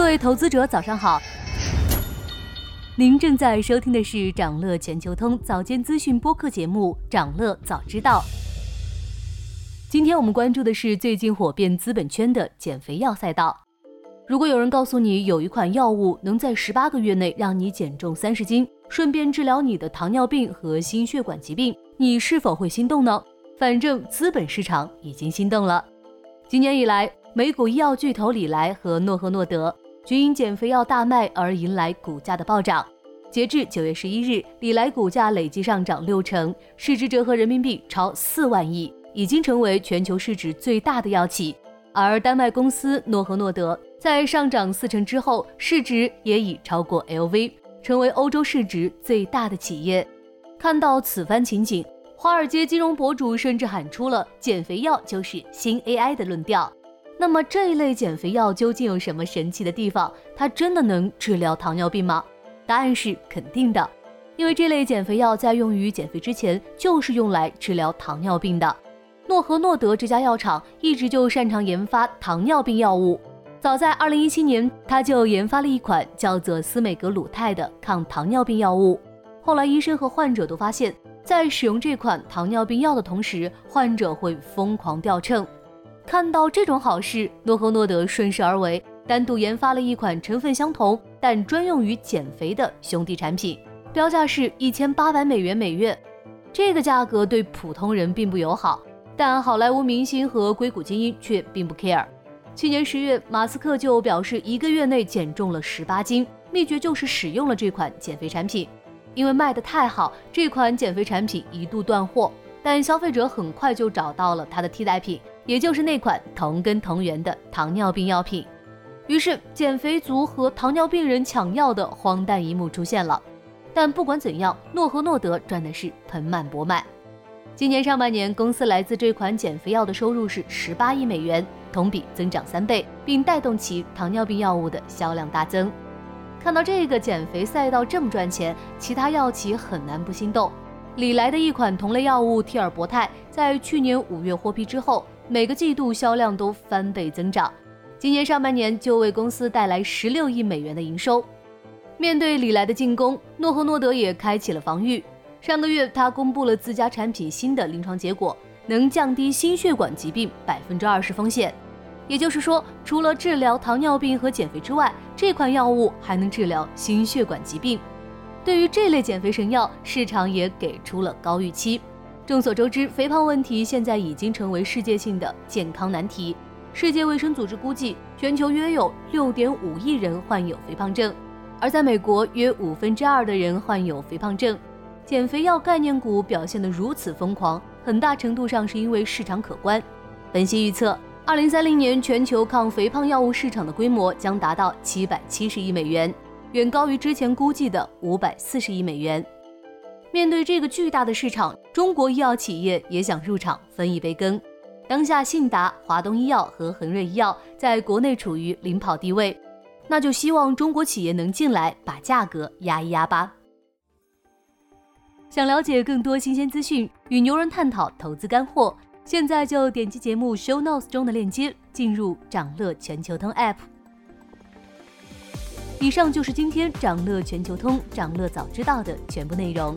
各位投资者，早上好。您正在收听的是长乐全球通早间资讯播客节目《长乐早知道》。今天我们关注的是最近火遍资本圈的减肥药赛道。如果有人告诉你有一款药物能在十八个月内让你减重三十斤，顺便治疗你的糖尿病和心血管疾病，你是否会心动呢？反正资本市场已经心动了。今年以来，美股医药巨头礼来和诺和诺德均因减肥药大卖而迎来股价的暴涨。截至九月十一日，礼来股价累计上涨六成，市值折合人民币超四万亿，已经成为全球市值最大的药企。而丹麦公司诺和诺德在上涨四成之后，市值也已超过 LV，成为欧洲市值最大的企业。看到此番情景，华尔街金融博主甚至喊出了“减肥药就是新 AI” 的论调。那么这一类减肥药究竟有什么神奇的地方？它真的能治疗糖尿病吗？答案是肯定的，因为这类减肥药在用于减肥之前就是用来治疗糖尿病的。诺和诺德这家药厂一直就擅长研发糖尿病药物，早在2017年，他就研发了一款叫做司美格鲁肽的抗糖尿病药物。后来医生和患者都发现。在使用这款糖尿病药的同时，患者会疯狂掉秤。看到这种好事，诺和诺德顺势而为，单独研发了一款成分相同但专用于减肥的兄弟产品，标价是一千八百美元每月。这个价格对普通人并不友好，但好莱坞明星和硅谷精英却并不 care。去年十月，马斯克就表示一个月内减重了十八斤，秘诀就是使用了这款减肥产品。因为卖得太好，这款减肥产品一度断货，但消费者很快就找到了它的替代品，也就是那款同根同源的糖尿病药品。于是，减肥族和糖尿病人抢药的荒诞一幕出现了。但不管怎样，诺和诺德赚的是盆满钵满。今年上半年，公司来自这款减肥药的收入是十八亿美元，同比增长三倍，并带动其糖尿病药物的销量大增。看到这个减肥赛道这么赚钱，其他药企很难不心动。李来的一款同类药物替尔博泰，在去年五月获批之后，每个季度销量都翻倍增长，今年上半年就为公司带来十六亿美元的营收。面对李来的进攻，诺和诺德也开启了防御。上个月，他公布了自家产品新的临床结果，能降低心血管疾病百分之二十风险。也就是说，除了治疗糖尿病和减肥之外，这款药物还能治疗心血管疾病。对于这类减肥神药，市场也给出了高预期。众所周知，肥胖问题现在已经成为世界性的健康难题。世界卫生组织估计，全球约有六点五亿人患有肥胖症，而在美国，约五分之二的人患有肥胖症。减肥药概念股表现得如此疯狂，很大程度上是因为市场可观。分析预测。二零三零年，全球抗肥胖药物市场的规模将达到七百七十亿美元，远高于之前估计的五百四十亿美元。面对这个巨大的市场，中国医药企业也想入场分一杯羹。当下，信达、华东医药和恒瑞医药在国内处于领跑地位，那就希望中国企业能进来把价格压一压吧。想了解更多新鲜资讯，与牛人探讨投资干货。现在就点击节目 show notes 中的链接，进入掌乐全球通 app。以上就是今天掌乐全球通、掌乐早知道的全部内容，